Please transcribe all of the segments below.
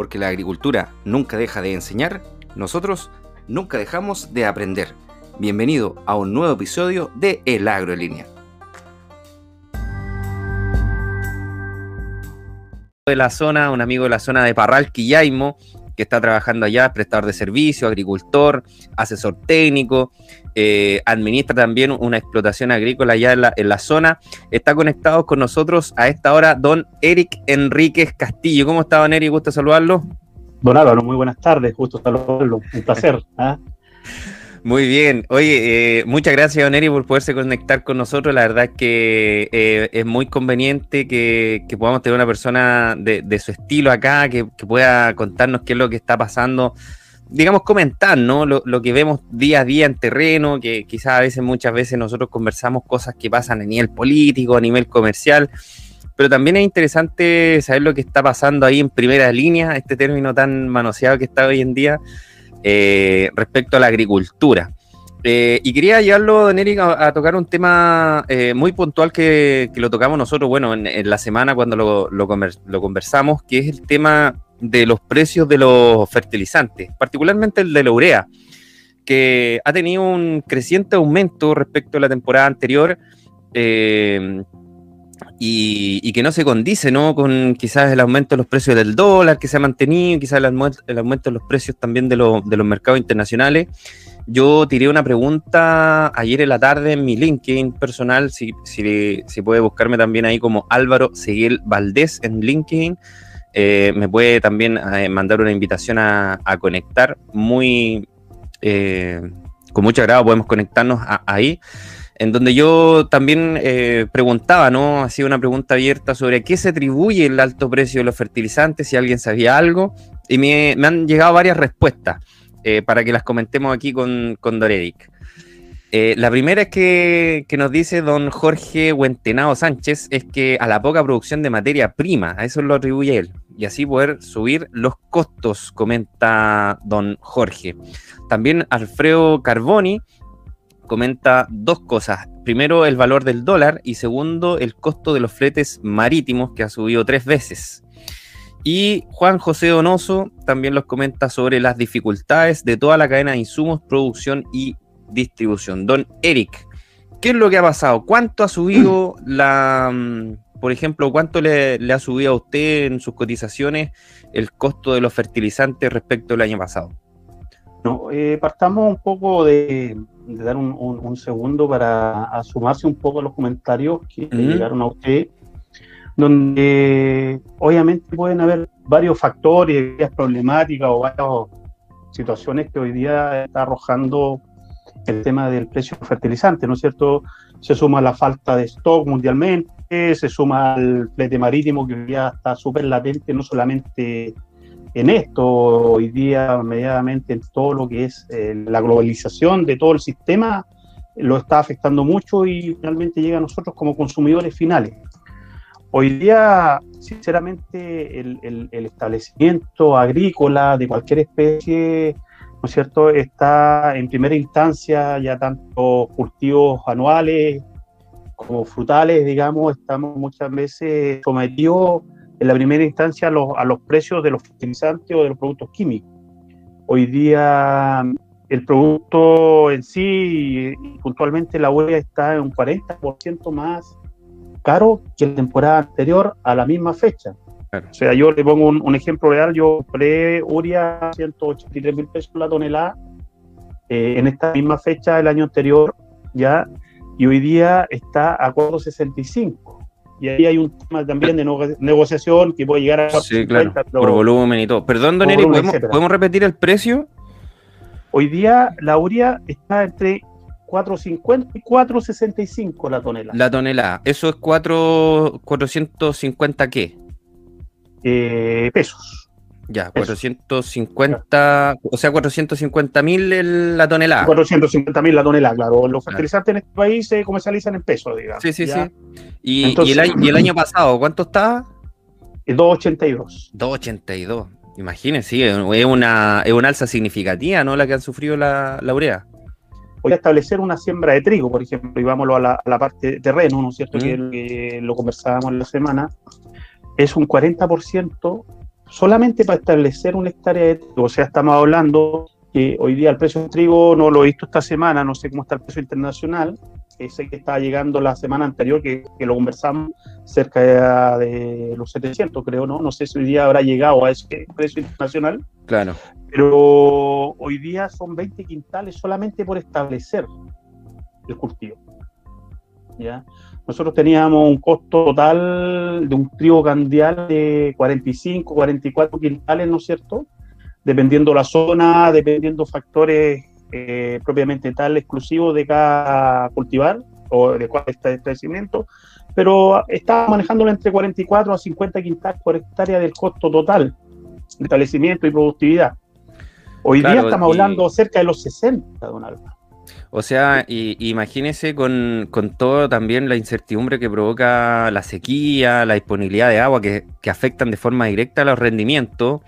porque la agricultura nunca deja de enseñar, nosotros nunca dejamos de aprender. Bienvenido a un nuevo episodio de El Agro en Línea. De la zona, un amigo de la zona de Parral, Quillaimo, que está trabajando allá, prestador de servicio, agricultor, asesor técnico, eh, administra también una explotación agrícola allá en la, zona. Está conectado con nosotros a esta hora don Eric Enríquez Castillo. ¿Cómo está, don Eric? ¿Gusta saludarlo? Don Álvaro, muy buenas tardes, gusto saludarlo, un placer. ¿ah? Muy bien. Oye, eh, muchas gracias, Don Eri, por poderse conectar con nosotros. La verdad es que eh, es muy conveniente que, podamos tener una persona de, su estilo acá, que, pueda contarnos qué es lo que está pasando, digamos, comentar, ¿no? Lo, que vemos día a día en terreno, que quizás a veces, muchas veces nosotros conversamos cosas que pasan a nivel político, a nivel comercial, pero también es interesante saber lo que está pasando ahí en primera línea, este término tan manoseado que está hoy en día eh, respecto a la agricultura. Eh, y quería llevarlo, Don Eric, a, tocar un tema eh, muy puntual que, lo tocamos nosotros, bueno, en, la semana cuando lo, conversamos, que es el tema de los precios de los fertilizantes, particularmente el de la urea, que ha tenido un creciente aumento respecto a la temporada anterior. Y, que no se condice ¿no? con quizás el aumento de los precios del dólar que se ha mantenido, quizás el, aumento, de los precios también de, de, los mercados internacionales. Yo tiré una pregunta ayer en la tarde en mi LinkedIn personal, si, si, si puede buscarme también ahí como Álvaro Seguel Valdés en LinkedIn. Eh, me puede también eh, mandar una invitación a, conectar. Muy, eh, con mucho agrado podemos conectarnos ahí en donde yo también eh, preguntaba, ¿no? Hacía una pregunta abierta sobre a qué se atribuye el alto precio de los fertilizantes, si alguien sabía algo, y me, han llegado varias respuestas para que las comentemos aquí con, con Doredic. Eh, la primera que, que, nos dice don Jorge Huentenado Sánchez es que a la poca producción de materia prima, a eso lo atribuye él, y así poder subir los costos, comenta don Jorge. También Alfredo Carboni comenta dos cosas. Primero, el valor del dólar y segundo, el costo de los fletes marítimos que ha subido tres veces. Y Juan José Donoso también los comenta sobre las dificultades de toda la cadena de insumos, producción y distribución. Don Eric, ¿qué es lo que ha pasado? ¿Cuánto ha subido la, mm, por ejemplo, cuánto le, ha subido a usted en sus cotizaciones el costo de los fertilizantes respecto al año pasado? No, eh, partamos un poco de, dar un, segundo para sumarse un poco a los comentarios que llegaron a usted, donde obviamente pueden haber varios factores, varias problemáticas o varias situaciones que hoy día está arrojando el tema del precio fertilizante, ¿no es cierto? Se suma la falta de stock mundialmente, se suma el flete marítimo que hoy día está súper latente, no solamente en esto hoy día medianamente en todo lo que es eh, la globalización de todo el sistema lo está afectando mucho y finalmente llega a nosotros como consumidores finales. Hoy día, sinceramente, el, establecimiento agrícola de cualquier especie, ¿no cierto?, está en primera instancia ya tanto cultivos anuales como frutales, digamos, estamos muchas veces sometidos en la primera instancia a los, a los precios de los fertilizantes o de los productos químicos. Hoy día el producto en sí, puntualmente la urea está en un 40% más caro que la temporada anterior a la misma fecha. O sea, yo le pongo un, ejemplo real, yo compré urea 183 mil pesos la tonelada eh, en esta misma fecha del año anterior, ya, y hoy día está a 465 y ahí hay un tema también de negociación que puede llegar a sí, claro, por volumen y todo. Perdón, Don Eric, ¿podemos, repetir el precio? Hoy día la urea está entre 4.50 y 4.65 la tonelada. La tonelada, ¿eso es 4, 450 qué? Eh, pesos. Ya, 450, o sea, 450 mil la tonelada. 450 mil la tonelada, claro. Los fertilizantes en este país se comercializan en pesos, digamos. Sí, sí, sí. ¿Y, el año, pasado cuánto estaba? 282. 282. Imagínense, sí, es una, es una alza significativa, ¿no? La que han sufrido la, la urea. Voy a establecer una siembra de trigo, por ejemplo, y vámonos a la, parte de terreno, ¿no es cierto? Que, lo conversábamos en la semana. Es un 40% solamente para establecer una hectárea de trigo. O sea, estamos hablando que hoy día el precio del trigo no lo he visto esta semana, no sé cómo está el precio internacional, sé que estaba llegando la semana anterior, que, lo conversamos, cerca de, los 700, creo, ¿no? No sé si hoy día habrá llegado a ese precio internacional. Claro. Pero hoy día son 20 quintales solamente por establecer el cultivo. ¿Ya? Nosotros teníamos un costo total de un trigo candial de 45, 44 quintales, ¿no es cierto? Dependiendo la zona, dependiendo factores eh, propiamente tal exclusivo de cada cultivar o de cuál está el crecimiento, pero está manejándolo entre 44 a 50 quintales por hectárea del costo total de establecimiento y productividad. Hoy día estamos hablando cerca de los 60, don Alba. O sea, imagínese con, con, todo también la incertidumbre que provoca la sequía, la disponibilidad de agua que, que afectan de forma directa a los rendimientos,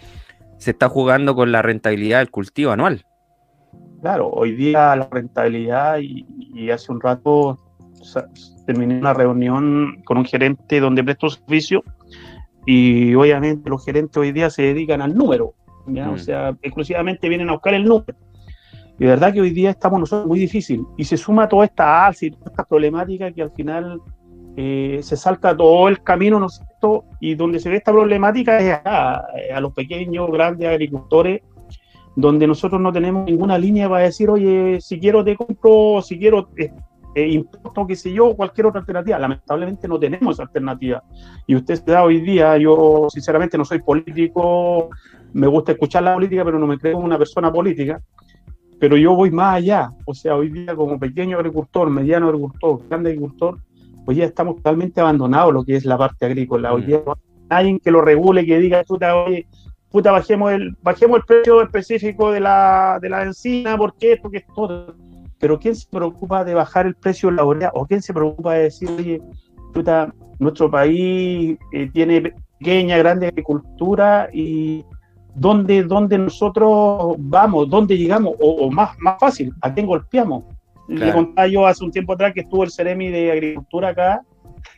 se está jugando con la rentabilidad del cultivo anual. Claro, hoy día la rentabilidad y, hace un rato terminé una reunión con un gerente donde presto servicio y obviamente los gerentes hoy día se dedican al número, o mm. sea, exclusivamente vienen a buscar el número. Y verdad que hoy día estamos nosotros muy difícil y se suma toda esta alza y toda esta problemática que al final eh, se salta todo el camino, ¿no es cierto? Y donde se ve esta problemática es a, a los pequeños, grandes agricultores donde nosotros no tenemos ninguna línea para decir, oye, si quiero te compro, si quiero eh, eh, importo, qué sé yo, cualquier otra alternativa. Lamentablemente no tenemos alternativa. Y usted se da hoy día, yo sinceramente no soy político, me gusta escuchar la política, pero no me creo una persona política. Pero yo voy más allá. O sea, hoy día como pequeño agricultor, mediano agricultor, grande agricultor, hoy día estamos totalmente abandonados lo que es la parte agrícola. Hoy mm. día no hay alguien que lo regule, que diga, te, oye, puta, bajemos el, bajemos el precio específico de la, de la encina, ¿por qué? Porque es todo. Pero ¿quién se preocupa de bajar el precio de la urea? ¿O quién se preocupa de decir, oye, puta, nuestro país eh, tiene pequeña, grande agricultura y dónde, dónde nosotros vamos, dónde llegamos? O, más, más fácil, ¿a quién golpeamos? Le contaba yo hace un tiempo atrás que estuvo el Ceremi de Agricultura acá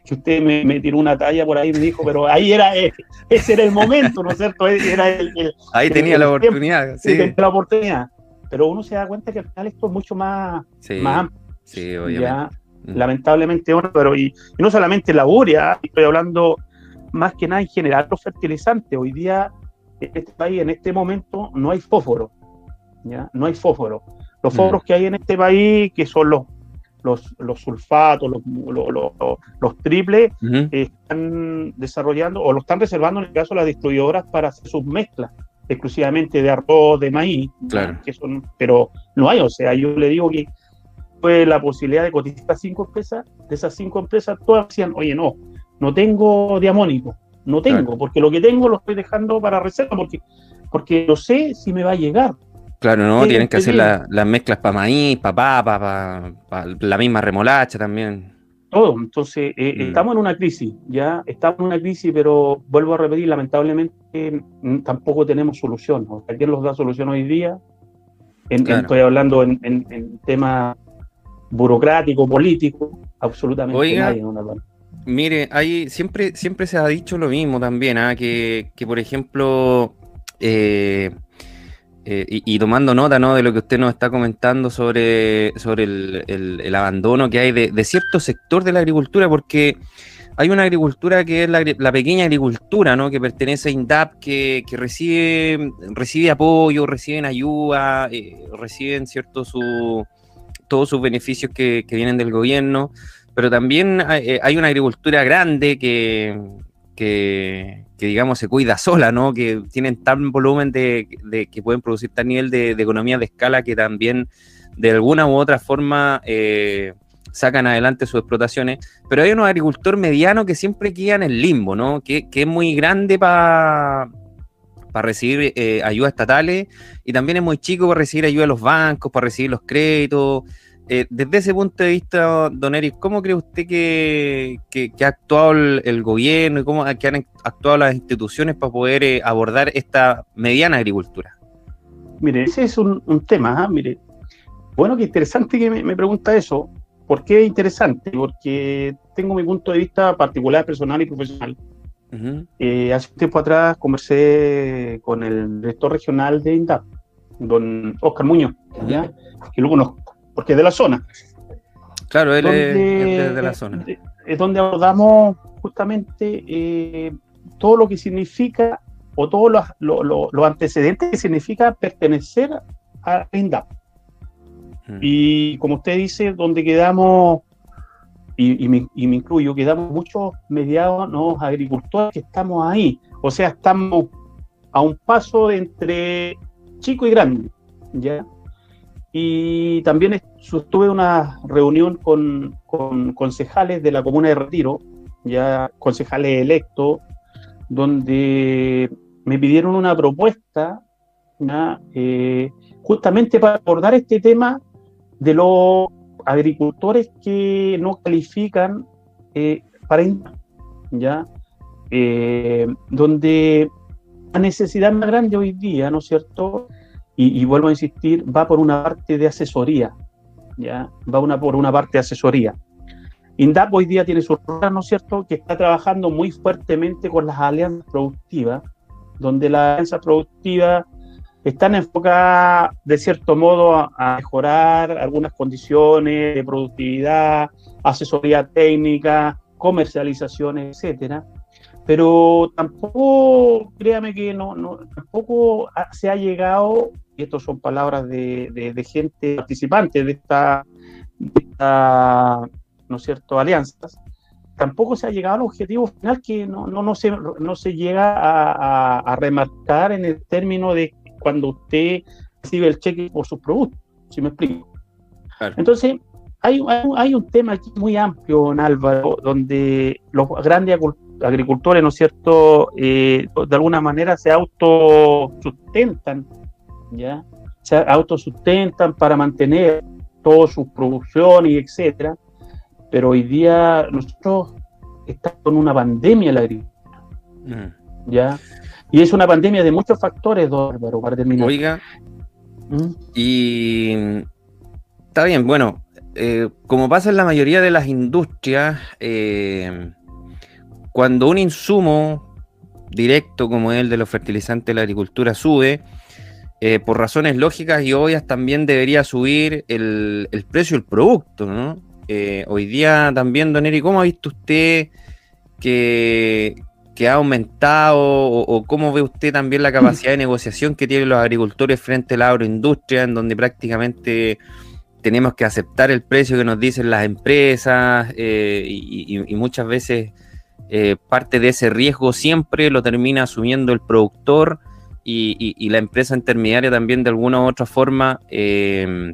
que usted me, tiró una talla por ahí y me dijo, pero ahí era, eh, ese era el momento, ¿no es cierto? Era el, ahí tenía la oportunidad, sí. Tenía la oportunidad. Pero uno se da cuenta que al final esto es mucho más, más amplio. Sí, obviamente. Mm. Lamentablemente, bueno, pero y, no solamente la urea, estoy hablando más que nada en general los fertilizantes. Hoy día este país, en este momento, no hay fósforo. ¿ya? No hay fósforo. Los mm. fósforos que hay en este país, que son los los, los sulfatos, los, los, triples, están desarrollando o lo están reservando en el caso de las distribuidoras para hacer sus mezclas exclusivamente de arroz, de maíz, claro. que son, pero no hay, o sea, yo le digo que fue la posibilidad de cotizar cinco empresas, de esas cinco empresas todas decían, oye, no, no tengo diamónico, no tengo, porque lo que tengo lo estoy dejando para reserva, porque, porque no sé si me va a llegar. Claro, ¿no? Tienen que hacer las mezclas para maíz, para papa, para la misma remolacha también. Todo. Entonces, eh, mm. estamos en una crisis, ya estamos en una crisis, pero vuelvo a repetir, lamentablemente mm, tampoco tenemos solución. ¿no? ¿Quién nos da solución hoy día? estoy hablando en, en, temas burocrático, político, absolutamente nadie. Mire, hay, siempre, siempre se ha dicho lo mismo también, ¿ah? que, que, por ejemplo, eh, eh, y, tomando nota ¿no? de lo que usted nos está comentando sobre, sobre el, abandono que hay de, cierto sector de la agricultura, porque hay una agricultura que es la, pequeña agricultura, ¿no? que pertenece a INDAP, que, recibe, recibe apoyo, reciben ayuda, eh, reciben cierto su, todos sus beneficios que, vienen del gobierno, pero también hay, eh, hay una agricultura grande que, que, digamos se cuida sola, ¿no? Que tienen tal volumen de, que pueden producir tal nivel de, economía de escala que también de alguna u otra forma eh, sacan adelante sus explotaciones. Pero hay unos agricultor mediano que siempre quedan en el limbo, ¿no? Que, es muy grande para para recibir eh, ayudas estatales y también es muy chico para recibir ayuda de los bancos, para recibir los créditos. Eh, desde ese punto de vista, don Eric, ¿cómo cree usted que, ha actuado el, gobierno y cómo que han actuado las instituciones para poder eh, abordar esta mediana agricultura? Mire, ese es un, tema, ¿ah? mire. Bueno, qué interesante que me, pregunta eso. ¿Por qué es interesante? Porque tengo mi punto de vista particular, personal y profesional. Eh, hace un tiempo atrás conversé con el director regional de INDAP, don Oscar Muñoz, que luego nos, porque es de la zona. Claro, él es, de la zona. Es donde abordamos justamente eh, todo lo que significa o todos los, antecedentes que significa pertenecer a INDAP. Y como usted dice, donde quedamos y, me, incluyo, quedamos muchos mediados ¿no? agricultores que estamos ahí. O sea, estamos a un paso entre chico y grande. ¿ya? Y también tuve una reunión con, concejales de la comuna de Retiro, ya concejales electos, donde me pidieron una propuesta eh, justamente para abordar este tema de los agricultores que no califican eh, para ¿ya? Eh, donde la necesidad más grande hoy día, ¿no es cierto? Y, vuelvo a insistir, va por una parte de asesoría, ¿ya? Va una, por una parte de asesoría. INDAP hoy día tiene su rol, ¿no es cierto?, que está trabajando muy fuertemente con las alianzas productivas, donde la alianza productiva están enfocadas de cierto modo a, mejorar algunas condiciones de productividad, asesoría técnica, comercialización, etcétera. Pero tampoco, créame que no, no tampoco se ha llegado, y estas son palabras de, de, gente participante de esta, ¿no es cierto?, alianzas, tampoco se ha llegado al objetivo final que no, no, no, se, no se llega a, a remarcar en el término de cuando usted recibe el cheque por sus productos, si me explico. Entonces, hay, hay, un tema aquí muy amplio, en Álvaro, donde los grandes agricultores, ¿no es cierto?, eh, de alguna manera se autosustentan, ¿ya? Se autosustentan para mantener toda su producción y etcétera, pero hoy día nosotros estamos con una pandemia en la agricultura, mm. ¿ya? Y es una pandemia de muchos factores, don Álvaro, para terminar. Oiga, ¿Mm? y está bien, bueno, eh, como pasa en la mayoría de las industrias, eh, cuando un insumo directo como el de los fertilizantes de la agricultura sube, eh, por razones lógicas y obvias también debería subir el, el precio del producto, ¿no? hoy día también, don Eri, ¿cómo ha visto usted que, que ha aumentado o, cómo ve usted también la capacidad de negociación que tienen los agricultores frente a la agroindustria, en donde prácticamente tenemos que aceptar el precio que nos dicen las empresas eh, y, muchas veces eh, parte de ese riesgo siempre lo termina asumiendo el productor y, la empresa intermediaria también de alguna u otra forma eh,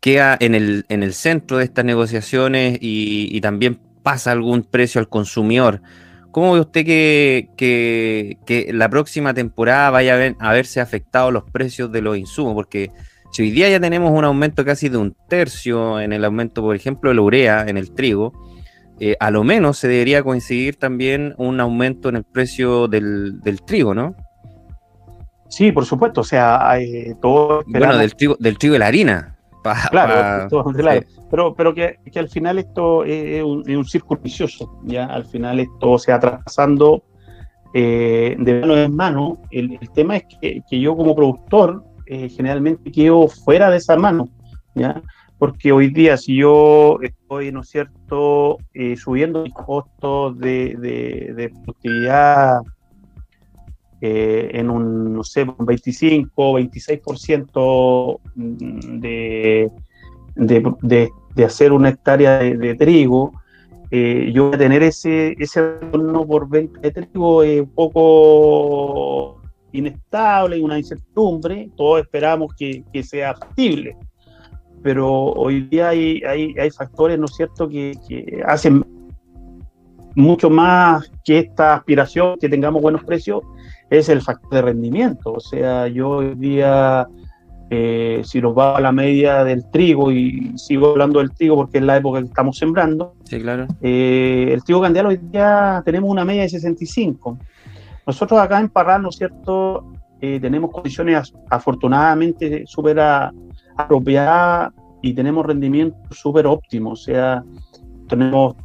queda en el, en el centro de estas negociaciones y, también pasa algún precio al consumidor. ¿Cómo ve usted que, que, la próxima temporada vaya a, verse afectados los precios de los insumos? Porque si hoy día ya tenemos un aumento casi de un tercio en el aumento, por ejemplo, de la urea en el trigo, eh, a lo menos se debería coincidir también un aumento en el precio del, trigo, ¿no? Sí, por supuesto, o sea, hay todo... Bueno, del trigo, del trigo y la harina claro, pero, pero que, al final esto es un, círculo vicioso, ¿ya? Al final esto se va traspasando eh, de mano en mano. El, tema es que, yo como productor eh, generalmente quedo fuera de esa mano, ¿ya? Porque hoy día si yo estoy, ¿no es cierto?, eh, subiendo mis costos de, productividad eh, en un, no sé, un 25, 26% de, de, de, hacer una hectárea de, trigo, eh, yo voy a tener ese, ese retorno por venta de trigo un poco inestable una incertidumbre. Todos esperamos que, que sea factible. Pero hoy día hay, hay, hay factores, ¿no es cierto?, que, que hacen mucho más que esta aspiración, que tengamos buenos precios, es el factor de rendimiento. O sea, yo hoy día, eh, si nos va a la media del trigo, y sigo hablando del trigo porque es la época que estamos sembrando, sí, claro. Eh, el trigo candial hoy día tenemos una media de 65. Nosotros acá en Parral, ¿no es cierto?, eh, tenemos condiciones afortunadamente súper apropiadas y tenemos rendimiento súper óptimo. O sea, tenemos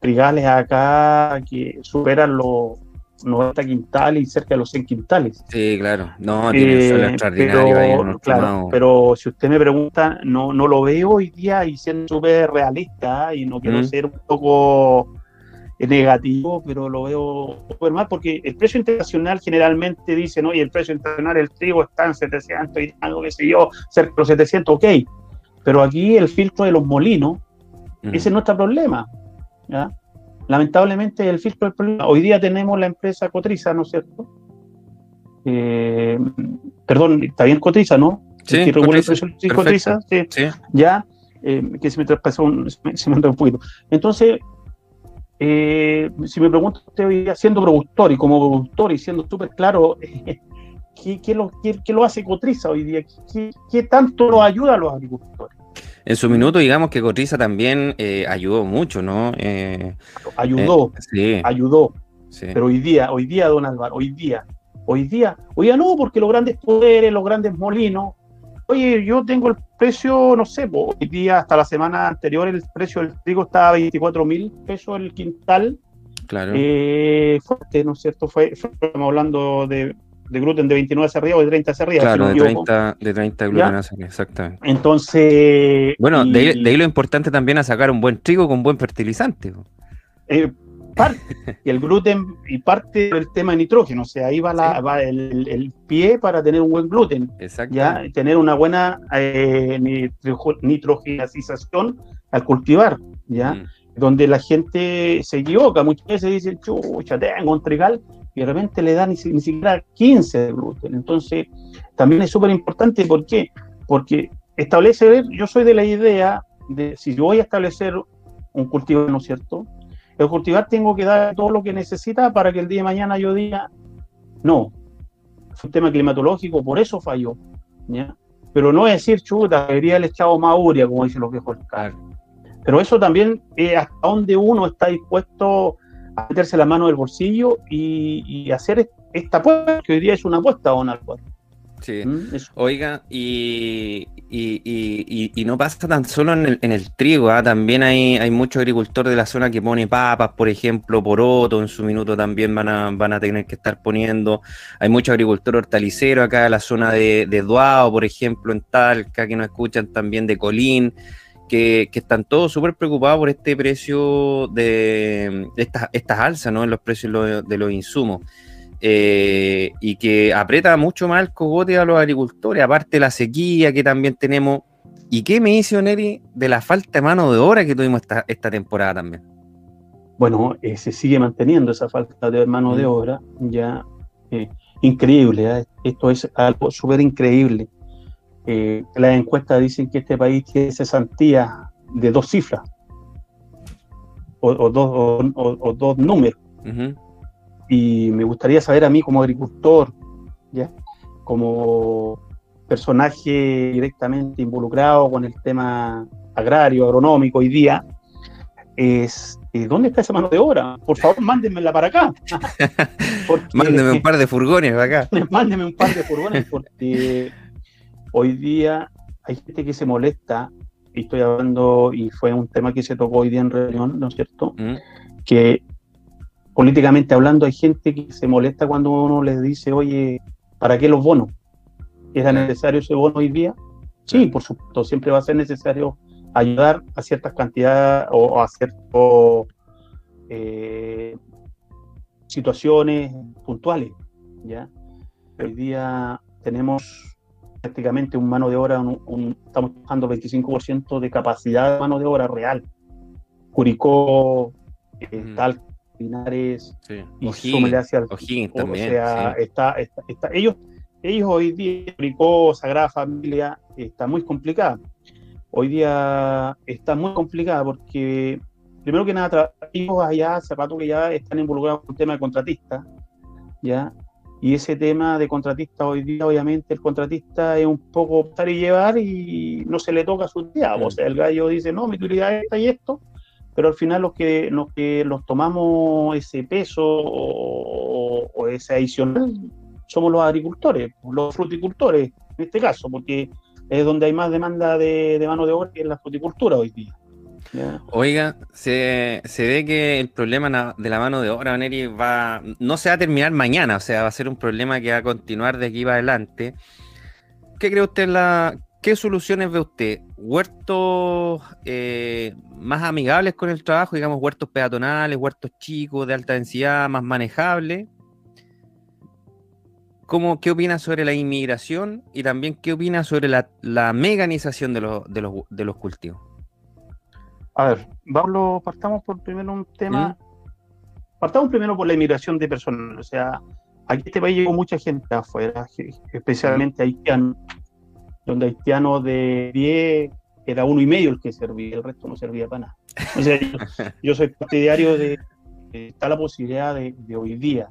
trigales acá que superan los 90 quintales y cerca de los 100 quintales. Sí, claro. No, tiene eh, extraordinario. Pero, pero, si usted me pregunta, no, no lo veo hoy día y siendo súper realista y no quiero ser un poco negativo, pero lo veo súper mal porque el precio internacional generalmente dice, no, y el precio internacional del trigo está en 700 y algo que sé yo, cerca de los 700, ok, pero aquí el filtro de los molinos, ese es nuestro problema. ¿ya? Lamentablemente el filtro del problema. Hoy día tenemos la empresa Cotriza, ¿no es cierto? Eh, perdón, está bien Cotriza, ¿no? Sí, Cotriza, sí, sí, Ya, eh, que se me traspasó un, se me, un poquito. Entonces, eh, si me pregunto usted hoy día, siendo productor y como productor y siendo súper claro, ¿qué, qué, lo, qué, lo, hace Cotriza hoy día? ¿Qué, ¿Qué, tanto lo ayuda a los agricultores? En su minuto, digamos que Cotriza también eh, ayudó mucho, ¿no? Eh, ayudó, sí. ayudó. Pero hoy día, hoy día, don Álvaro, hoy día, hoy día, hoy día no, porque los grandes poderes, los grandes molinos, oye, yo tengo el precio, no sé, hoy día, hasta la semana anterior, el precio del trigo estaba a 24 mil pesos el quintal. Claro. fuerte, ¿no es cierto? Fue, estamos hablando de de gluten de 29 hacia arriba o de 30 hacia arriba. Claro, de, 30, de 30 gluten hacia arriba, exactamente. Entonces. Bueno, de, ahí, lo importante también es sacar un buen trigo con buen fertilizante. Eh, parte, y el gluten y parte del tema de nitrógeno, o sea, ahí va, la, va el, pie para tener un buen gluten. ¿ya? Tener una buena eh, nitrogenización al cultivar, ¿ya? Mm. Donde la gente se equivoca, muchas veces dicen, chucha, tengo un trigal y de repente le da ni, siquiera 15 de gluten. Entonces, también es súper importante, ¿por qué? Porque establecer, yo soy de la idea de si yo voy a establecer un cultivo, ¿no es cierto? El cultivar tengo que dar todo lo que necesita para que el día de mañana yo diga, no, es un tema climatológico, por eso falló. ¿ya? Pero no es decir, chuta, debería el echado mauria, como dicen los viejos. Pero eso también es hasta donde uno está dispuesto meterse la mano del bolsillo y, hacer esta apuesta, que hoy día es una apuesta, don Álvaro. Sí. ¿Mm? Oiga, y, y, no pasa tan solo en el, trigo, ¿ah? también hay, hay muchos agricultores de la zona que pone papas, por ejemplo, poroto, en su minuto también van a, van a tener que estar poniendo. Hay muchos agricultores hortaliceros acá en la zona de, de Duao, por ejemplo, en Talca, que nos escuchan también de Colín que, están todos súper preocupados por este precio de, estas, estas alzas ¿no? en los precios de los insumos. Eh, y que aprieta mucho más el cogote a los agricultores, aparte de la sequía que también tenemos. ¿Y qué me dice Oneri de la falta de mano de obra que tuvimos esta, esta temporada también? Bueno, eh, se sigue manteniendo esa falta de mano de mm. obra, ya eh, increíble, esto es algo súper increíble. Las encuestas dicen que este país tiene cesantía de dos cifras o, dos, números. Y me gustaría saber a mí como agricultor, ¿ya? como personaje directamente involucrado con el tema agrario, agronómico hoy día, es eh, ¿dónde está esa mano de obra? Por favor, mándenmela para acá. Mándenme un par de furgones para acá. Mándenme un par de furgones porque Hoy día hay gente que se molesta, y estoy hablando, y fue un tema que se tocó hoy día en reunión, ¿no es cierto? Mm. Que políticamente hablando hay gente que se molesta cuando uno les dice, oye, ¿para qué los bonos? ¿Era necesario ese bono hoy día? Sí, por supuesto, siempre va a ser necesario ayudar a ciertas cantidades o, a ciertas eh, situaciones puntuales. ¿ya? Hoy día tenemos prácticamente un mano de obra, estamos trabajando 25% de capacidad de mano de obra real. Curicó, eh, Tal, Linares, y Ojín, hacia el, también. O sea, está, está, ellos, ellos hoy día, Curicó, Sagrada Familia, está muy complicada. Hoy día está muy complicada porque, primero que nada, ellos allá hace rato que ya están involucrados con el tema de contratistas, ¿ya? Y ese tema de contratista hoy día, obviamente, el contratista es un poco estar y llevar y no se le toca su día. O sea, el gallo dice, no, mi utilidad es esta y esto, pero al final los que, los que los tomamos ese peso o, ese adicional somos los agricultores, los fruticultores, en este caso, porque es donde hay más demanda de, mano de obra que en la fruticultura hoy día. Oiga, se, ve que el problema de la mano de obra, Neri, va, no se va a terminar mañana, o sea, va a ser un problema que va a continuar de aquí para adelante. ¿Qué cree usted la, ¿Qué soluciones ve usted? ¿Huertos eh, más amigables con el trabajo, digamos, huertos peatonales, huertos chicos, de alta densidad, más manejables? ¿Cómo, ¿Qué opina sobre la inmigración y también qué opina sobre la, la meganización de, de, los, de los cultivos? A ver, Pablo, partamos por primero un tema. ¿Mm? Partamos primero por la inmigración de personas. O sea, aquí este país llegó mucha gente afuera, especialmente haitianos, donde haitianos de 10 era uno y medio el que servía, el resto no servía para nada. O sea, yo, soy partidario de, que está la posibilidad de, hoy día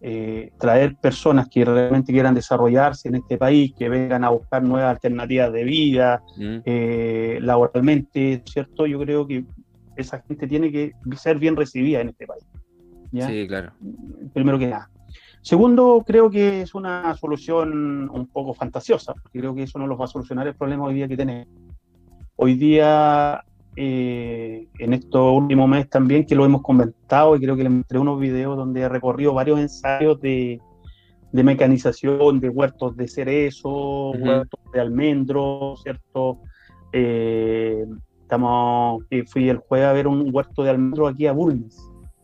eh, traer personas que realmente quieran desarrollarse en este país, que vengan a buscar nuevas alternativas de vida, mm. eh, laboralmente, ¿cierto? Yo creo que esa gente tiene que ser bien recibida en este país. Sí, claro. Primero que nada. Segundo, creo que es una solución un poco fantasiosa, porque creo que eso no los va a solucionar el problema hoy día que tenemos. Hoy día eh, en estos últimos meses también, que lo hemos comentado y creo que le mostré unos videos donde he recorrido varios ensayos de, mecanización, de huertos de cerezo, huertos de almendros, ¿cierto? Eh, estamos, fui el jueves a ver un huerto de almendros aquí a Bulnes,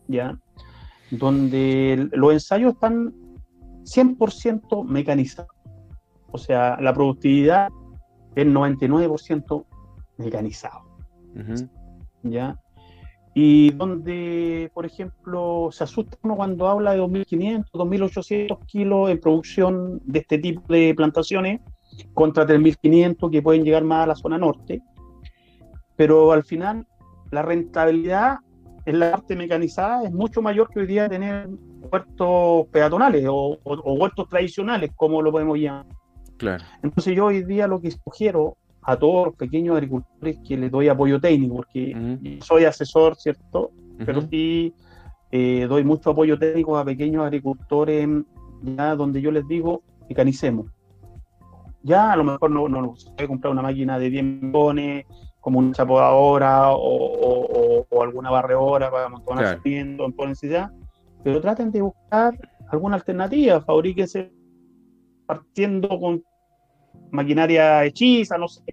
¿ya? Donde los ensayos están 100% mecanizados. O sea, la productividad es 99% mecanizado. ¿Ya? Y donde, por ejemplo, se asusta uno cuando habla de 2.500, 2.800 kilos en producción de este tipo de plantaciones contra 3.500 que pueden llegar más a la zona norte. Pero al final, la rentabilidad en la parte mecanizada es mucho mayor que hoy día tener huertos peatonales o, huertos tradicionales, como lo podemos llamar. Claro. Entonces yo hoy día lo que sugiero a todos los pequeños agricultores que les doy apoyo técnico, porque soy asesor, ¿cierto? Pero sí eh, doy mucho apoyo técnico a pequeños agricultores, ya donde yo les digo, mecanicemos. Ya a lo mejor no, no se puede comprar una máquina de 10 millones, como una chapodadora o, o, alguna barredora para montar claro. en ya, pero traten de buscar alguna alternativa, fabríquense partiendo con maquinaria hechiza, no sé.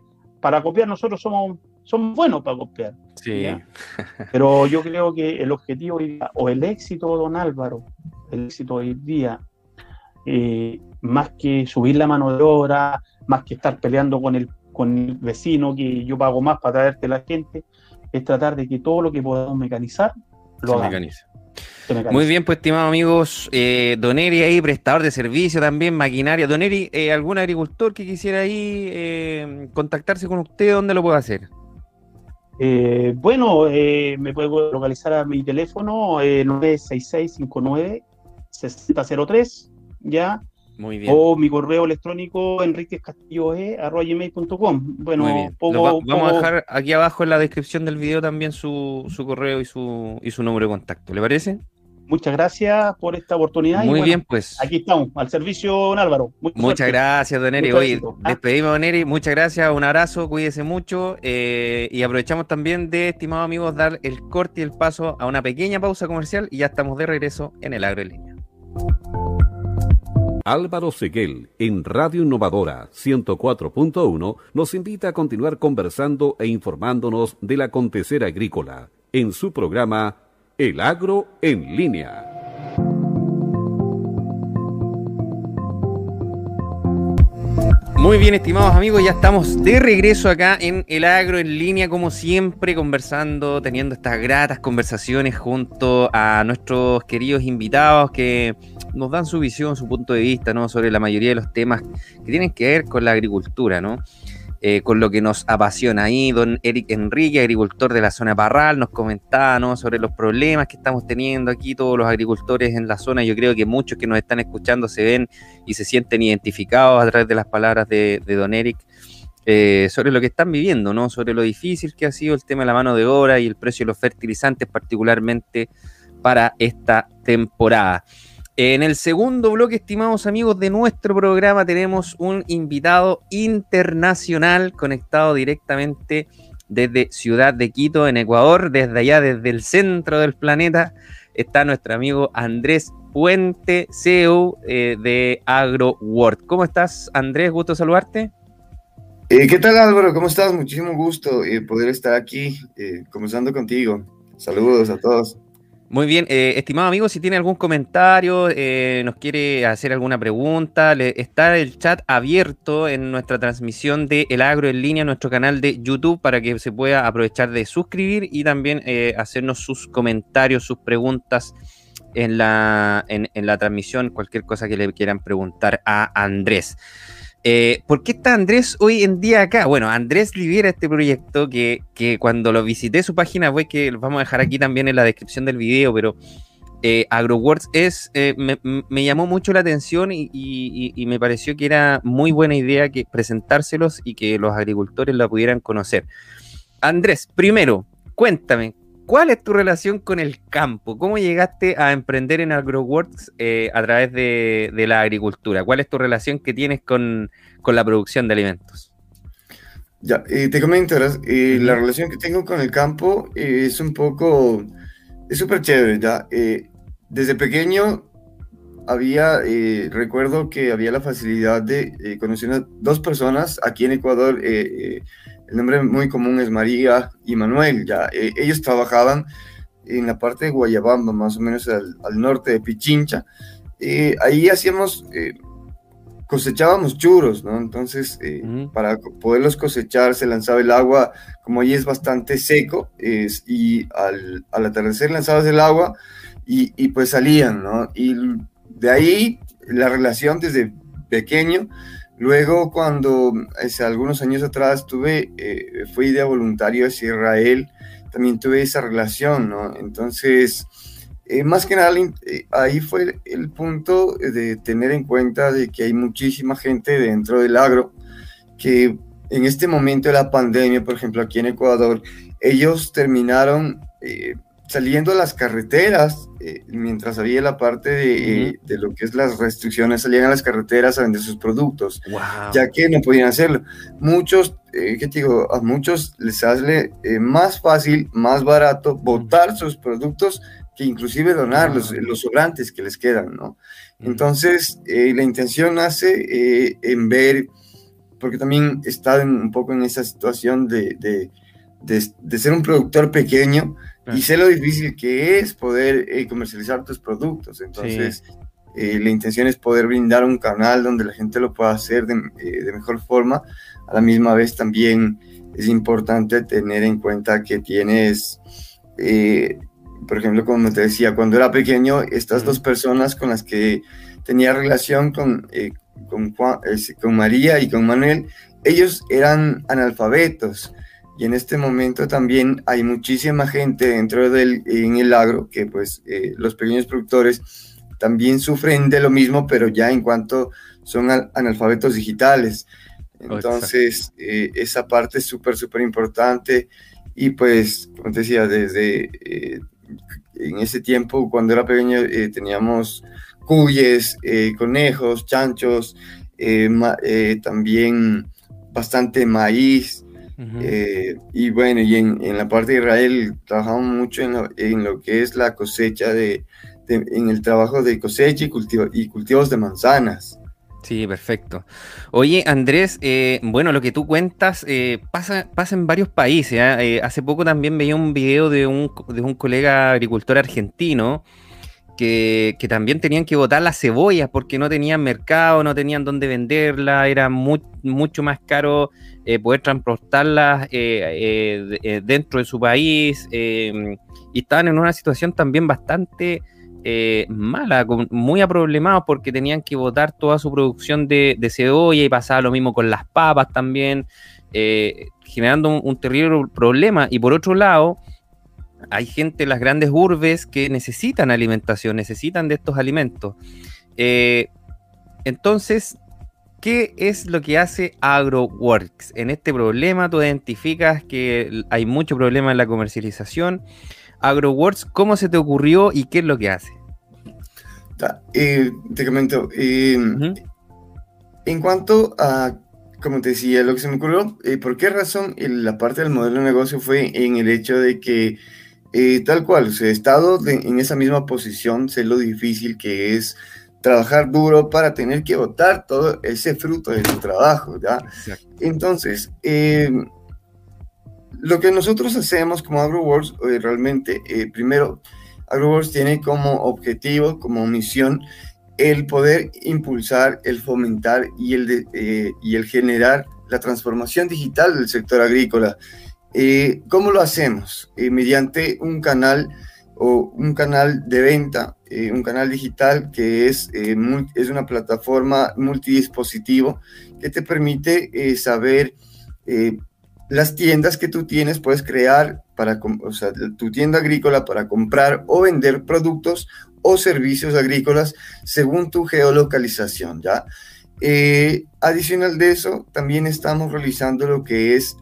Para copiar nosotros somos, somos buenos para copiar. Sí. Pero yo creo que el objetivo hoy día, o el éxito, don Álvaro, el éxito hoy día, eh, más que subir la mano de obra, más que estar peleando con el, con el vecino que yo pago más para traerte la gente, es tratar de que todo lo que podamos mecanizar lo hagamos. Muy bien, pues estimados amigos, eh, Doneri ahí, prestador de servicio también, maquinaria. Doneri, eh, ¿algún agricultor que quisiera ahí eh, contactarse con usted, dónde lo puede hacer? Eh, bueno, me puede localizar a mi teléfono 96659-6003, ¿ya? Muy bien. O mi correo electrónico enriquescastilloe.com. Bueno, vamos a dejar aquí abajo en la descripción del video también su, su correo y su, y su número de contacto. ¿Le parece? Muchas gracias por esta oportunidad. Muy bien, pues. Aquí estamos, al servicio, don Álvaro. Muchas gracias, don Eri. Hoy ¿ah? despedimos, don Eri. Muchas gracias, un abrazo, cuídese mucho. Eh, y aprovechamos también de, estimados amigos, dar el corte y el paso a una pequeña pausa comercial y ya estamos de regreso en el agro en línea. Álvaro Seguel, en Radio Innovadora 104.1, nos invita a continuar conversando e informándonos del acontecer agrícola en su programa el agro en línea. Muy bien, estimados amigos, ya estamos de regreso acá en El Agro en línea, como siempre, conversando, teniendo estas gratas conversaciones junto a nuestros queridos invitados que nos dan su visión, su punto de vista, ¿no? Sobre la mayoría de los temas que tienen que ver con la agricultura, ¿no? Eh, con lo que nos apasiona ahí. Don Eric Enrique, agricultor de la zona Parral, nos comentaba sobre los problemas que estamos teniendo aquí todos los agricultores en la zona. Yo creo que muchos que nos están escuchando se ven y se sienten identificados a través de las palabras de, Don Eric. Eh, sobre lo que están viviendo, ¿no? Sobre lo difícil que ha sido el tema de la mano de obra y el precio de los fertilizantes, particularmente para esta temporada. En el segundo bloque, estimados amigos de nuestro programa, tenemos un invitado internacional conectado directamente desde Ciudad de Quito, en Ecuador, desde allá, desde el centro del planeta, está nuestro amigo Andrés Puente, CEO eh, de AgroWorld. ¿Cómo estás, Andrés? Gusto saludarte. Eh, ¿Qué tal, Álvaro? ¿Cómo estás? Muchísimo gusto eh, poder estar aquí conversando contigo. Saludos a todos. Muy bien, eh, estimado amigo, si tiene algún comentario, eh, nos quiere hacer alguna pregunta, está el chat abierto en nuestra transmisión de El Agro en línea, nuestro canal de YouTube, para que se pueda aprovechar de suscribir y también eh, hacernos sus comentarios, sus preguntas en la, en la transmisión, cualquier cosa que le quieran preguntar a Andrés. Eh, ¿Por qué está Andrés hoy en día acá? Bueno, Andrés lidera este proyecto que, cuando lo visité su página web, que lo vamos a dejar aquí también en la descripción del video, pero eh, AgroWorks es, eh, me, llamó mucho la atención y, me pareció que era muy buena idea que presentárselos y que los agricultores la pudieran conocer. Andrés, primero, cuéntame, ¿cuál es tu relación con el campo? ¿Cómo llegaste a emprender en AgroWorks eh, a través de, la agricultura? ¿Cuál es tu relación que tienes con, la producción de alimentos? Ya, eh, te comento, eh, la relación que tengo con el campo es un poco, es súper chévere, ¿ya? desde pequeño había, recuerdo que había la facilidad de conocer a dos personas aquí en Ecuador, el nombre muy común es María y Manuel, ya eh, ellos trabajaban en la parte de Guayabamba, más o menos al, norte de Pichincha. Eh, ahí hacíamos, eh, cosechábamos churros, ¿no? Entonces, para poderlos cosechar se lanzaba el agua, como ahí es bastante seco, y al, al, atardecer lanzabas el agua y, y pues salían, ¿no? Y de ahí la relación desde pequeño Luego, cuando hace algunos años atrás tuve, eh, fui de voluntario hacia Israel, también tuve esa relación, ¿no? Entonces, eh, más que nada, eh, ahí fue el punto de tener en cuenta de que hay muchísima gente dentro del agro que en este momento de la pandemia, por ejemplo, aquí en Ecuador, ellos terminaron saliendo a las carreteras, eh, mientras había la parte de, de, lo que es las restricciones, salían a las carreteras a vender sus productos, ya que no podían hacerlo. Muchos, eh, ¿qué te digo? A muchos les hace eh, más fácil, más barato botar sus productos que inclusive donar los, los, sobrantes que les quedan, ¿no? Entonces, la intención nace en ver, porque también estado un poco en esa situación de, de, de ser un productor pequeño, y sé lo difícil que es poder eh, comercializar tus productos. Entonces, eh, la intención es poder brindar un canal donde la gente lo pueda hacer de, eh, de, mejor forma. A la misma vez también es importante tener en cuenta que tienes, por ejemplo, como te decía, cuando era pequeño, estas dos personas con las que tenía relación con, con, con María y con Manuel, ellos eran analfabetos y en este momento también hay muchísima gente dentro del en el agro que pues eh, los pequeños productores también sufren de lo mismo, pero ya en cuanto son analfabetos digitales. Entonces, eh, esa parte es súper, súper importante. Y pues, como te decía, desde eh, en ese tiempo, cuando era pequeño, teníamos cuyes, conejos, chanchos, también bastante maíz. Eh, y bueno, y en, en, la parte de Israel trabajamos mucho en lo, en lo que es la cosecha de, en el trabajo de cosecha y, cultivo, y cultivos de manzanas. Sí, perfecto. Oye, Andrés, eh, bueno, lo que tú cuentas eh, pasa, pasa en varios países. hace poco también veía un video de un, de un colega agricultor argentino que, también tenían que botar las cebollas porque no tenían mercado, no tenían dónde venderla, era mucho más caro eh, poder transportarlas eh, eh, dentro de su país y estaban en una situación también bastante mala, muy aproblemados porque tenían que botar toda su producción de, cebolla y pasaba lo mismo con las papas también, generando un, terrible problema. Y por otro lado, hay gente en las grandes urbes que necesitan alimentación, necesitan de estos alimentos. entonces, ¿Qué es lo que hace AgroWorks? En este problema tú identificas que hay mucho problema en la comercialización. AgroWorks, ¿cómo se te ocurrió y qué es lo que hace? Eh, te comento, eh, en cuanto a como te decía, lo que se me ocurrió, eh, ¿por qué razón la parte del modelo de negocio fue en el hecho de que eh, tal cual, o sea, he estado en esa misma posición, sé lo difícil que es trabajar duro para tener que votar todo ese fruto de tu trabajo, ¿ya? Entonces, em, lo que nosotros hacemos como AgroWorks, eh, realmente, eh, primero, AgroWorks tiene como objetivo, como misión, el poder impulsar, el fomentar y el, eh, y el generar la transformación digital del sector agrícola. ¿Cómo lo hacemos? mediante un canal o un canal de venta, eh, un canal digital que es, eh, es una plataforma multidispositivo que te permite eh, saber las tiendas que tú tienes, puedes crear para, tu tienda agrícola para comprar o vender productos o servicios agrícolas según tu geolocalización, ¿ya? adicional de eso, también estamos realizando lo que es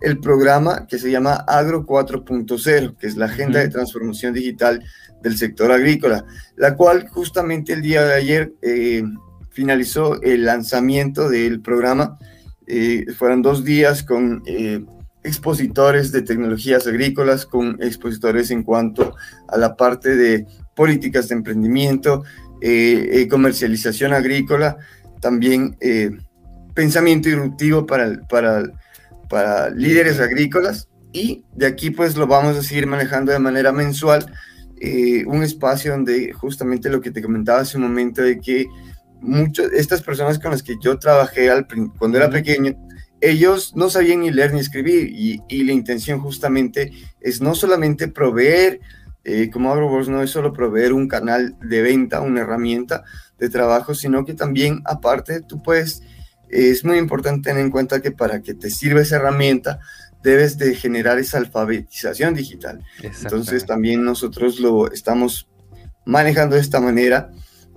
el programa que se llama Agro 4.0, que es la Agenda de Transformación Digital del Sector Agrícola, la cual justamente el día de ayer eh, finalizó el lanzamiento del programa. Eh, fueron dos días con eh, expositores de tecnologías agrícolas, con expositores en cuanto a la parte de políticas de emprendimiento, comercialización agrícola, también pensamiento disruptivo para, para para líderes agrícolas y de aquí pues lo vamos a seguir manejando de manera mensual, eh, un espacio donde justamente lo que te comentaba hace un momento de que muchas estas personas con las que yo trabajé al, cuando era pequeño, ellos no sabían ni leer ni escribir y, y la intención justamente es no solamente proveer, eh, como AgroWorks no es solo proveer un canal de venta, una herramienta de trabajo, sino que también aparte tú puedes es muy importante tener en cuenta que para que te sirva esa herramienta, debes de generar esa alfabetización digital. Entonces también nosotros lo estamos manejando de esta manera.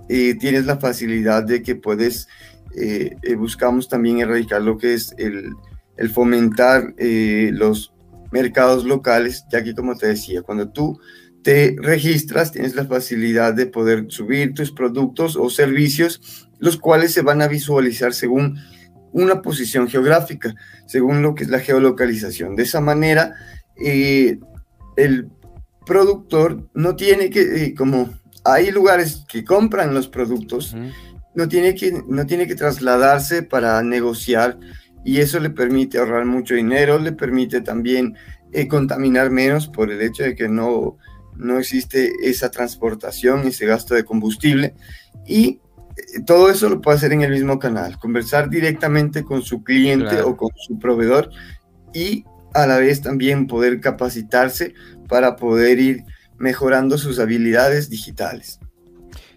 y tienes la facilidad de que puedes, eh, eh, buscamos también erradicar lo que es el, el fomentar eh, los mercados locales, ya que como te decía, cuando tú te registras, tienes la facilidad de poder subir tus productos o servicios los cuales se van a visualizar según una posición geográfica, según lo que es la geolocalización. De esa manera, eh, el productor no tiene que, eh, como hay lugares que compran los productos, no, tiene que, no tiene que trasladarse para negociar y eso le permite ahorrar mucho dinero, le permite también eh, contaminar menos por el hecho de que no, no existe esa transportación, ese gasto de combustible y todo eso lo puede hacer en el mismo canal, conversar directamente con su cliente o con su proveedor y a la vez también poder capacitarse para poder ir mejorando sus habilidades digitales.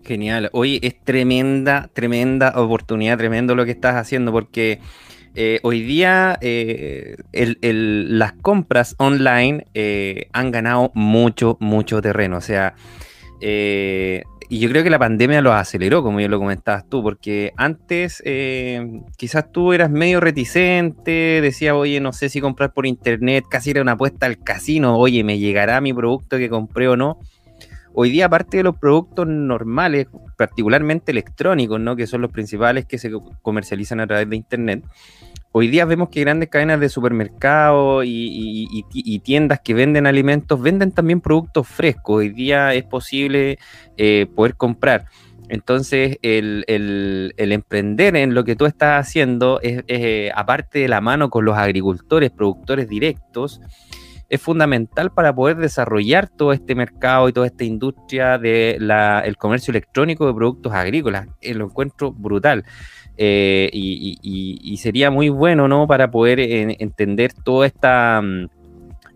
Genial. Hoy es tremenda, tremenda oportunidad, tremendo lo que estás haciendo, porque eh, hoy día eh, las compras online eh, han ganado mucho, mucho terreno. O sea, y yo creo que la pandemia lo aceleró, como ya lo comentabas tú, porque antes eh, quizás tú eras medio reticente, decía, oye, no sé si comprar por internet, casi era una apuesta al casino, oye, ¿me llegará mi producto que compré o no? Hoy día, aparte de los productos normales, particularmente electrónicos, ¿no? que son los principales que se comercializan a través de internet, Hoy día vemos que grandes cadenas de supermercados y, tiendas que venden alimentos venden también productos frescos. Hoy día es posible eh, poder comprar. Entonces, el, emprender en lo que tú estás haciendo, es, eh, aparte de la mano con los agricultores, productores directos, es fundamental para poder desarrollar todo este mercado y toda esta industria del comercio electrónico de productos agrícolas. Eh, lo encuentro brutal. Eh, y, sería muy bueno, ¿no? Para poder entender toda esta, mm,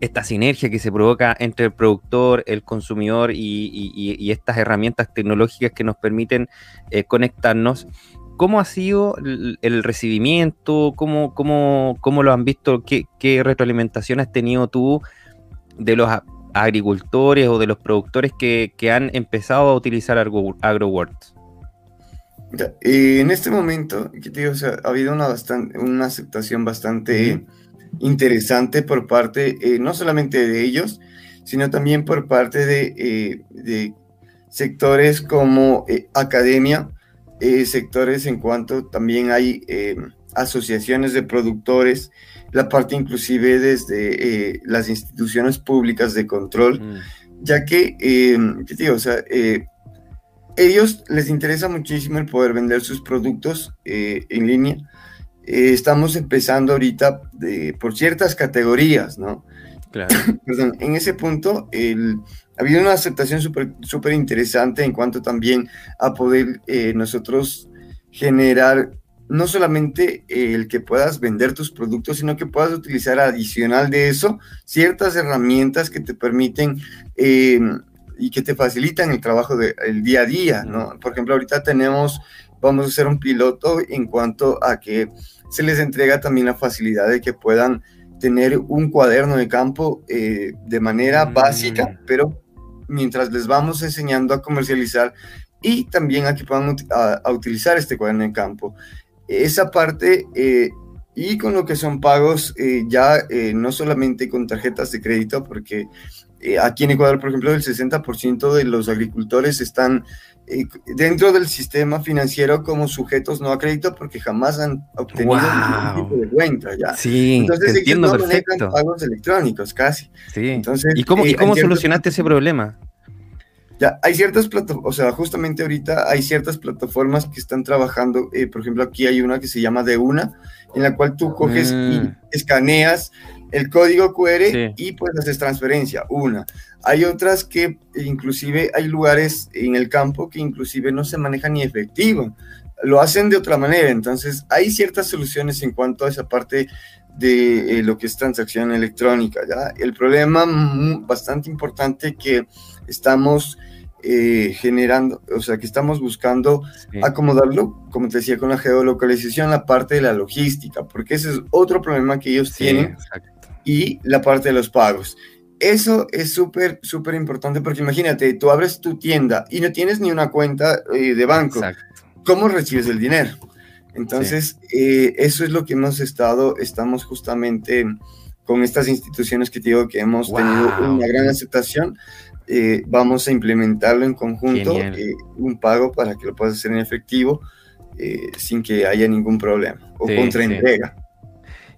esta sinergia que se provoca entre el productor, el consumidor y, estas herramientas tecnológicas que nos permiten eh, conectarnos. ¿Cómo ha sido el, recibimiento? ¿Cómo, cómo, cómo, lo han visto? ¿Qué, ¿Qué, retroalimentación has tenido tú de los agricultores o de los productores que, que han empezado a utilizar AgroWords? En este momento, ha habido una, bastante, una aceptación bastante interesante por parte, eh, no solamente de ellos, sino también por parte de, eh, sectores como eh, academia, sectores en cuanto también hay asociaciones de productores, la parte inclusive desde eh, las instituciones públicas de control, mm. ya que, eh, ¿qué digo? O sea, eh, ellos les interesa muchísimo el poder vender sus productos en línea. estamos empezando ahorita por ciertas categorías, ¿no? Claro. Perdón, en ese punto el, ha habido una aceptación súper interesante en cuanto también a poder nosotros generar no solamente el que puedas vender tus productos, sino que puedas utilizar adicional de eso ciertas herramientas que te permiten y que te facilitan el trabajo del día a día, ¿no? Por ejemplo, ahorita tenemos, vamos a hacer un piloto en cuanto a que se les entrega también la facilidad de que puedan tener un cuaderno de campo eh, de manera mm. básica, pero mientras les vamos enseñando a comercializar y también a que puedan a utilizar este cuaderno de campo esa parte eh, y con lo que son pagos eh, ya eh, no solamente con tarjetas de crédito, porque aquí en Ecuador, por ejemplo, el 60% de los agricultores están dentro del sistema financiero como sujetos no a crédito porque jamás han obtenido ningún tipo de cuenta ya. Sí, Entonces, entiendo perfecto. pagos electrónicos casi. Sí. Entonces, ¿Y cómo, ¿y cómo solucionaste ese problema? Ya, hay ciertas plataformas, o sea, justamente ahorita hay ciertas plataformas que están trabajando, eh, por ejemplo, aquí hay una que se llama De Una, en la cual tú coges y mm. escaneas el código QR y pues haces transferencia, una. Hay otras que inclusive hay lugares en el campo que inclusive no se maneja ni efectivo, lo hacen de otra manera, entonces hay ciertas soluciones en cuanto a esa parte de eh, lo que es transacción electrónica, ¿ya? El problema bastante importante que estamos eh, generando, o sea, que estamos buscando acomodarlo, como te decía, con la geolocalización, la parte de la logística, porque ese es otro problema que ellos tienen y la parte de los pagos. Eso es súper, súper importante porque imagínate, tú abres tu tienda y no tienes ni una cuenta eh, de banco. ¿Cómo recibes el dinero? Entonces, eh, eso es lo que hemos estado, estamos justamente con estas instituciones que te digo que hemos tenido una gran aceptación eh, vamos a implementarlo en conjunto, eh, un pago para que lo puedas hacer en efectivo eh, sin que haya ningún problema o contra entrega.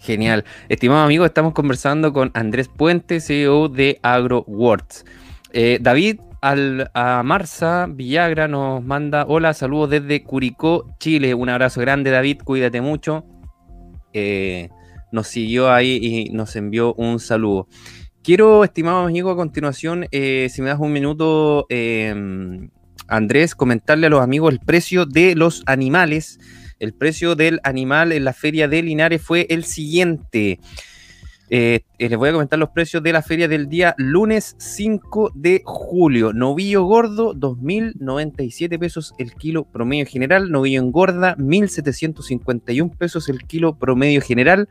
Genial. Estimado amigo, estamos conversando con Andrés Puente, CEO de AgroWords. David al, a Marza Villagra nos manda hola, saludos desde Curicó, Chile. Un abrazo grande, David, cuídate mucho. nos siguió ahí y nos envió un saludo. Quiero, estimado amigo, a continuación, eh, si me das un minuto, Andrés, comentarle a los amigos el precio de los animales. El precio del animal en la feria de Linares fue el siguiente. Eh, eh, les voy a comentar los precios de la feria del día lunes 5 de julio. Novillo gordo, 2.097 pesos el kilo promedio general. Novillo engorda, 1.751 pesos el kilo promedio general.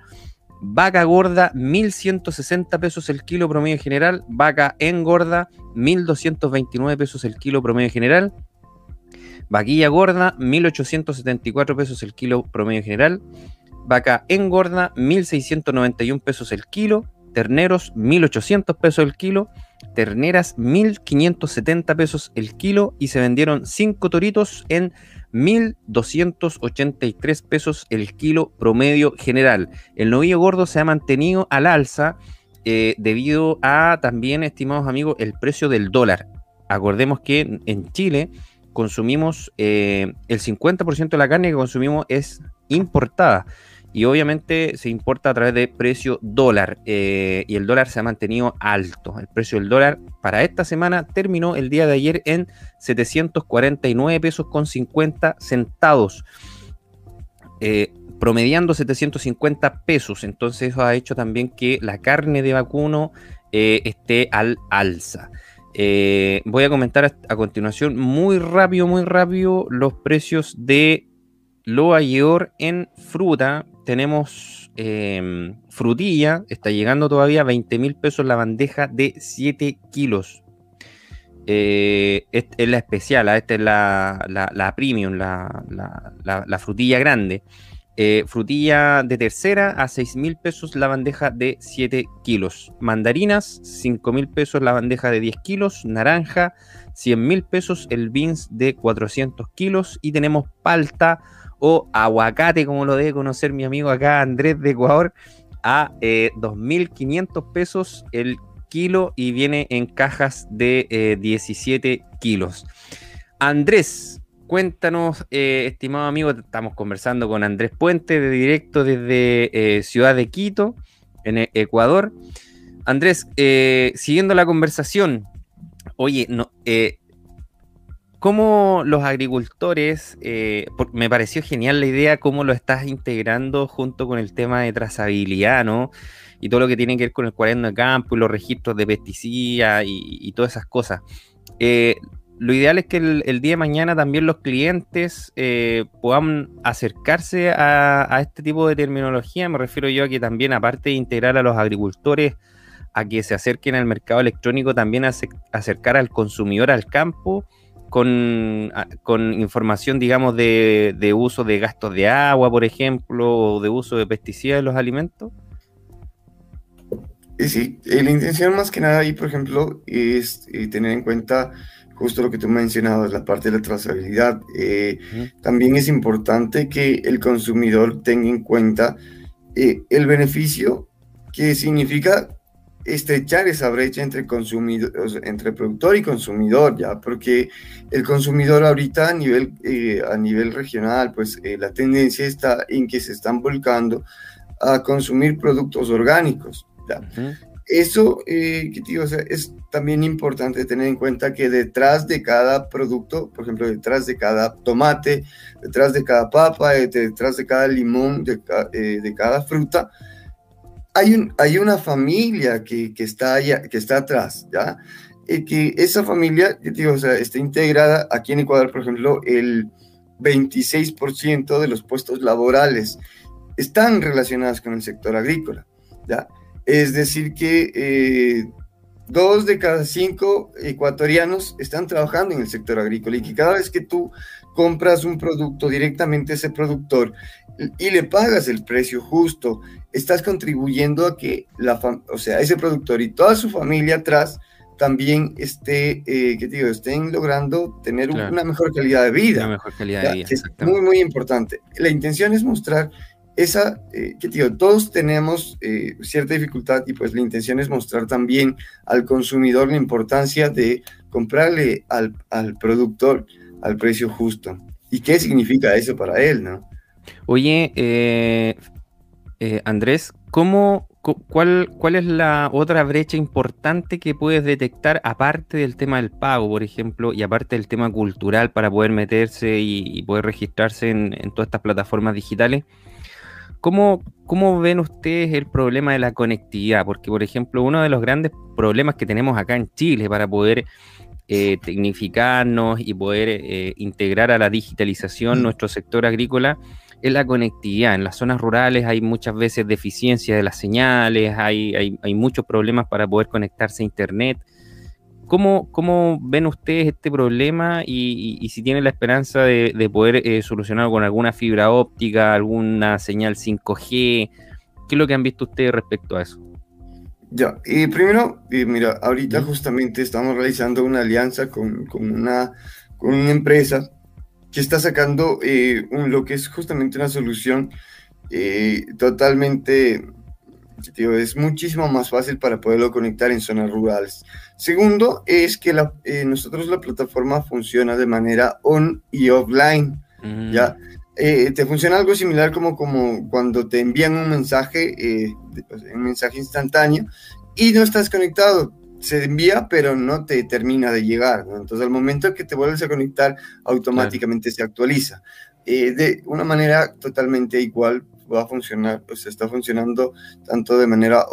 Vaca gorda, 1.160 pesos el kilo promedio general. Vaca engorda, 1.229 pesos el kilo promedio general. Vaquilla gorda, 1.874 pesos el kilo promedio general. Vaca engorda, 1.691 pesos el kilo. Terneros, 1.800 pesos el kilo. Terneras, 1.570 pesos el kilo. Y se vendieron 5 toritos en 1.283 pesos el kilo promedio general. El novillo gordo se ha mantenido al alza eh, debido a también, estimados amigos, el precio del dólar. Acordemos que en Chile consumimos eh, el 50% de la carne que consumimos es importada y obviamente se importa a través de precio dólar eh, y el dólar se ha mantenido alto. El precio del dólar para esta semana terminó el día de ayer en 749 pesos con 50 centavos. Eh, promediando 750 pesos. Entonces eso ha hecho también que la carne de vacuno esté al alza. Voy a comentar a, continuación muy rápido, muy rápido los precios de Loa York en fruta tenemos em, frutilla, está llegando todavía a 20 mil pesos la bandeja de 7 kilos. Eh, es, la especial, ¿ah? esta es la, premium, la, frutilla grande. Eh, frutilla de tercera a 6 mil pesos la bandeja de 7 kilos. Mandarinas, 5 mil pesos la bandeja de 10 kilos. Naranja, 100 mil pesos el beans de 400 kilos. Y tenemos palta o aguacate, como lo debe conocer mi amigo acá Andrés de Ecuador, a 2.500 pesos el kilo y viene en cajas de 17 kilos. Andrés, cuéntanos, estimado amigo, estamos conversando con Andrés Puente de directo desde Ciudad de Quito, en e-, Ecuador. Andrés, siguiendo la conversación, oye, cómo los agricultores, eh, me pareció genial la idea, cómo lo estás integrando junto con el tema de trazabilidad, ¿no? Y todo lo que tiene que ver con el cuaderno de campo y los registros de pesticidas y, todas esas cosas. Eh, lo ideal es que el, día de mañana también los clientes eh, puedan acercarse a, este tipo de terminología. Me refiero yo a que también, aparte de integrar a los agricultores a que se acerquen al mercado electrónico, también acercar al consumidor al campo con, información, digamos, de, uso de gastos de agua, por ejemplo, o de uso de pesticidas en los alimentos? Sí, eh, la intención más que nada ahí, por ejemplo, es eh, tener en cuenta justo lo que tú mencionabas, la parte de la trazabilidad. Eh, también es importante que el consumidor tenga en cuenta el beneficio que significa estrechar esa brecha entre, consumidor, entre productor y consumidor, ya, porque el consumidor ahorita a nivel, eh, a nivel regional, pues eh, la tendencia está en que se están volcando a consumir productos orgánicos. ¿ya? Eso, eh, o sea, es también importante tener en cuenta que detrás de cada producto, por ejemplo, detrás de cada tomate, detrás de cada papa, detrás de cada limón, de, de cada fruta, hay, un, hay una familia que, que, está allá, que está atrás, ¿ya? Y que esa familia, yo digo, está integrada aquí en Ecuador, por ejemplo, el 26% de los puestos laborales están relacionados con el sector agrícola, ¿ya? Es decir, que eh, dos de cada cinco ecuatorianos están trabajando en el sector agrícola y que cada vez que tú compras un producto directamente a ese productor y le pagas el precio justo, estás contribuyendo a que la o sea, ese productor y toda su familia atrás también esté, eh, ¿qué digo? estén logrando tener una mejor calidad de vida. Una mejor calidad de vida. Es muy, muy importante. La intención es mostrar esa, eh, ¿qué digo? Todos tenemos eh, cierta dificultad y pues la intención es mostrar también al consumidor la importancia de comprarle al, al productor al precio justo. ¿Y qué significa eso para él, no? Oye, eh, eh, Andrés, ¿cómo, cuál, ¿cuál es la otra brecha importante que puedes detectar aparte del tema del pago, por ejemplo, y aparte del tema cultural para poder meterse y, poder registrarse en, todas estas plataformas digitales? ¿Cómo, ¿Cómo, ven ustedes el problema de la conectividad? Porque, por ejemplo, uno de los grandes problemas que tenemos acá en Chile para poder eh, tecnificarnos y poder eh, integrar a la digitalización mm. nuestro sector agrícola es la conectividad. En las zonas rurales hay muchas veces deficiencia de las señales, hay, hay, muchos problemas para poder conectarse a Internet. ¿Cómo, cómo ven ustedes este problema y, si tienen la esperanza de, poder eh, solucionarlo con alguna fibra óptica, alguna señal 5G? ¿Qué es lo que han visto ustedes respecto a eso? Ya, y primero, mira, ahorita justamente estamos realizando una alianza con, con, una, con una empresa que está sacando eh, un, lo que es justamente una solución eh, totalmente, es muchísimo más fácil para poderlo conectar en zonas rurales. Segundo, es que la, eh, nosotros la plataforma funciona de manera on y offline, ¿ya? te funciona algo similar como, como cuando te envían un mensaje, pues, un mensaje instantáneo y no estás conectado se envía, pero no te termina de llegar. Entonces, al momento que te vuelves a conectar, automáticamente se actualiza. Eh, de una manera totalmente igual va a funcionar, pues está funcionando tanto de manera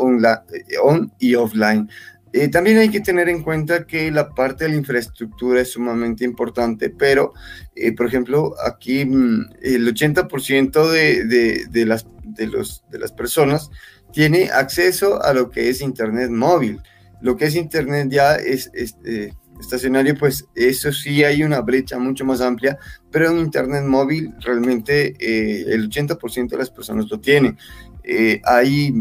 eh, on y offline. Eh, también hay que tener en cuenta que la parte de la infraestructura es sumamente importante, pero, por ejemplo, aquí mm, el 80% de, de, de, las, de, los, de las personas tiene acceso a lo que es Internet móvil. Lo que es Internet ya es, este estacionario, pues eso sí hay una brecha mucho más amplia, pero en Internet móvil realmente eh, el 80% de las personas lo tienen. Eh, hay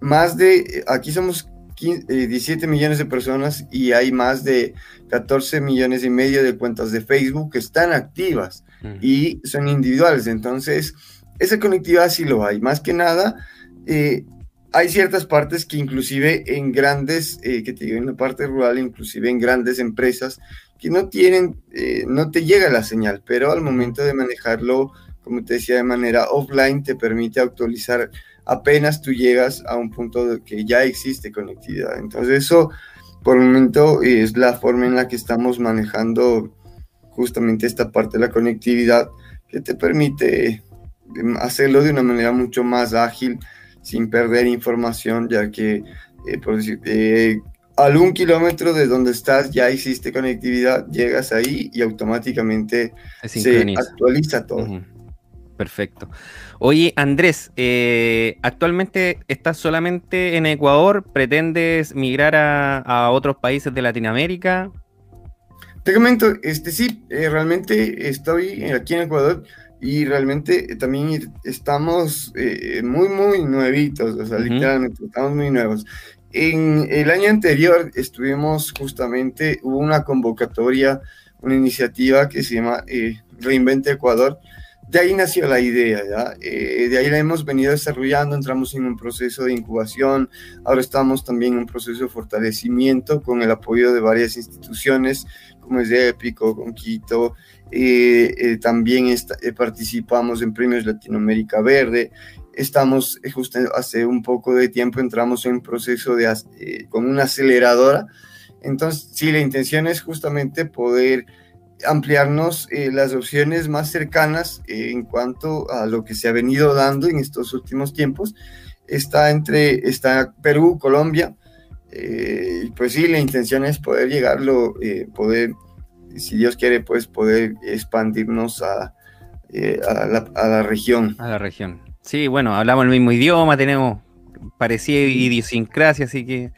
más de, aquí somos 17 eh, millones de personas y hay más de 14 millones y medio de cuentas de Facebook que están activas y son individuales. Entonces, esa conectividad sí lo hay. Más que nada, eh, hay ciertas partes que inclusive en grandes, eh, que te digo, en la parte rural, inclusive en grandes empresas, que no tienen, no te llega la señal, pero al momento de manejarlo, como te decía, de manera offline, te permite actualizar apenas tú llegas a un punto de que ya existe conectividad. Entonces eso, por el momento, es la forma en la que estamos manejando justamente esta parte de la conectividad que te permite em, hacerlo de una manera mucho más ágil, sin perder información, ya que, eh, por decir, eh, un kilómetro de donde estás ya existe conectividad, llegas ahí y automáticamente se actualiza todo. Perfecto. Oye, Andrés, eh, actualmente estás solamente en Ecuador, ¿pretendes migrar a, otros países de Latinoamérica? Te comento, este sí, eh, realmente estoy aquí en Ecuador y realmente también estamos eh, muy, muy nuevitos, o sea, literalmente estamos muy nuevos. En el año anterior estuvimos justamente, hubo una convocatoria, una iniciativa que se llama Reinvente Ecuador, de ahí nació la idea, ¿ya? Eh, de ahí la hemos venido desarrollando, entramos en un proceso de incubación, ahora estamos también en un proceso de fortalecimiento con el apoyo de varias instituciones, como es de Épico, con Quito, eh, eh, también participamos en Premios Latinoamérica Verde, estamos justo hace un poco de tiempo entramos en proceso de, con una aceleradora, entonces sí, la intención es justamente poder ampliarnos eh, las opciones más cercanas eh, en cuanto a lo que se ha venido dando en estos últimos tiempos. Está entre está Perú, Colombia, eh, pues sí, la intención es poder llegarlo, poder, si Dios quiere, pues poder expandirnos a, a, la, región. A la región. Sí, bueno, hablamos el mismo idioma, tenemos parecida idiosincrasia, así que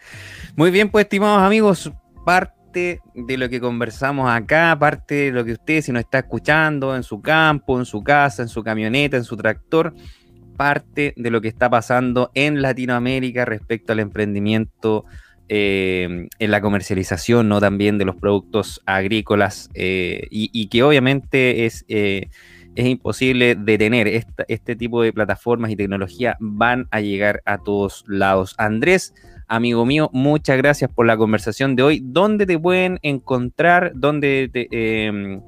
muy bien, pues estimados amigos, parte de lo que conversamos acá, parte de lo que usted, si nos está escuchando en su campo, en su casa, en su camioneta, en su tractor, parte de lo que está pasando en Latinoamérica respecto al emprendimiento eh, en la comercialización, ¿no? También de los productos agrícolas eh, y, que obviamente es, eh, es imposible detener. este tipo de plataformas y tecnología van a llegar a todos lados. Andrés, Amigo mío, muchas gracias por la conversación de hoy. ¿Dónde te pueden encontrar? ¿Dónde te, em,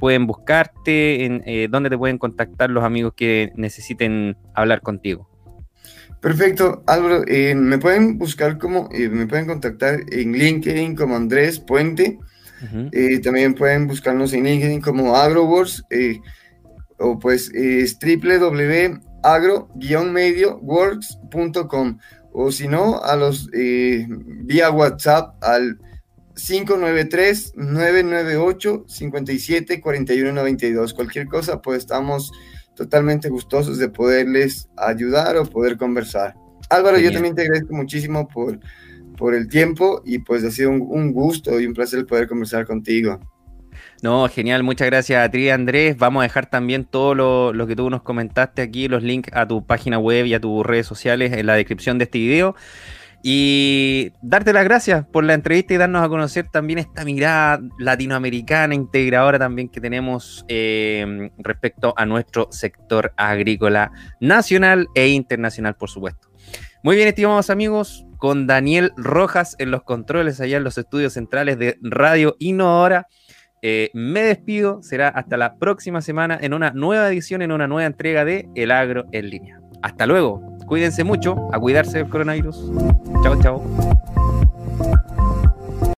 pueden buscarte? ¿Dónde te pueden contactar los amigos que necesiten hablar contigo? Perfecto, Álvaro. Eh, me pueden buscar como, eh, me pueden contactar en LinkedIn como Andrés Puente. también pueden buscarnos en LinkedIn como AgroWars o pues es www.agro-medioworks.com o si no, a los eh, vía WhatsApp al 593-998-574192. Cualquier cosa, pues estamos totalmente gustosos de poderles ayudar o poder conversar. Álvaro, yo también te agradezco muchísimo por, por el tiempo y pues ha sido un gusto y un placer poder conversar contigo. No, genial, muchas gracias a ti, Andrés. Vamos a dejar también todo lo, que tú nos comentaste aquí, los links a tu página web y a tus redes sociales en la descripción de este video. Y darte las gracias por la entrevista y darnos a conocer también esta mirada latinoamericana integradora también que tenemos eh, respecto a nuestro sector agrícola nacional e internacional, por supuesto. Muy bien, estimados amigos, con Daniel Rojas en los controles allá en los estudios centrales de Radio Innovadora. Eh, me despido, será hasta la próxima semana en una nueva edición, en una nueva entrega de El Agro en línea. Hasta luego, Cuídense mucho, a cuidarse del coronavirus. Chao, chao.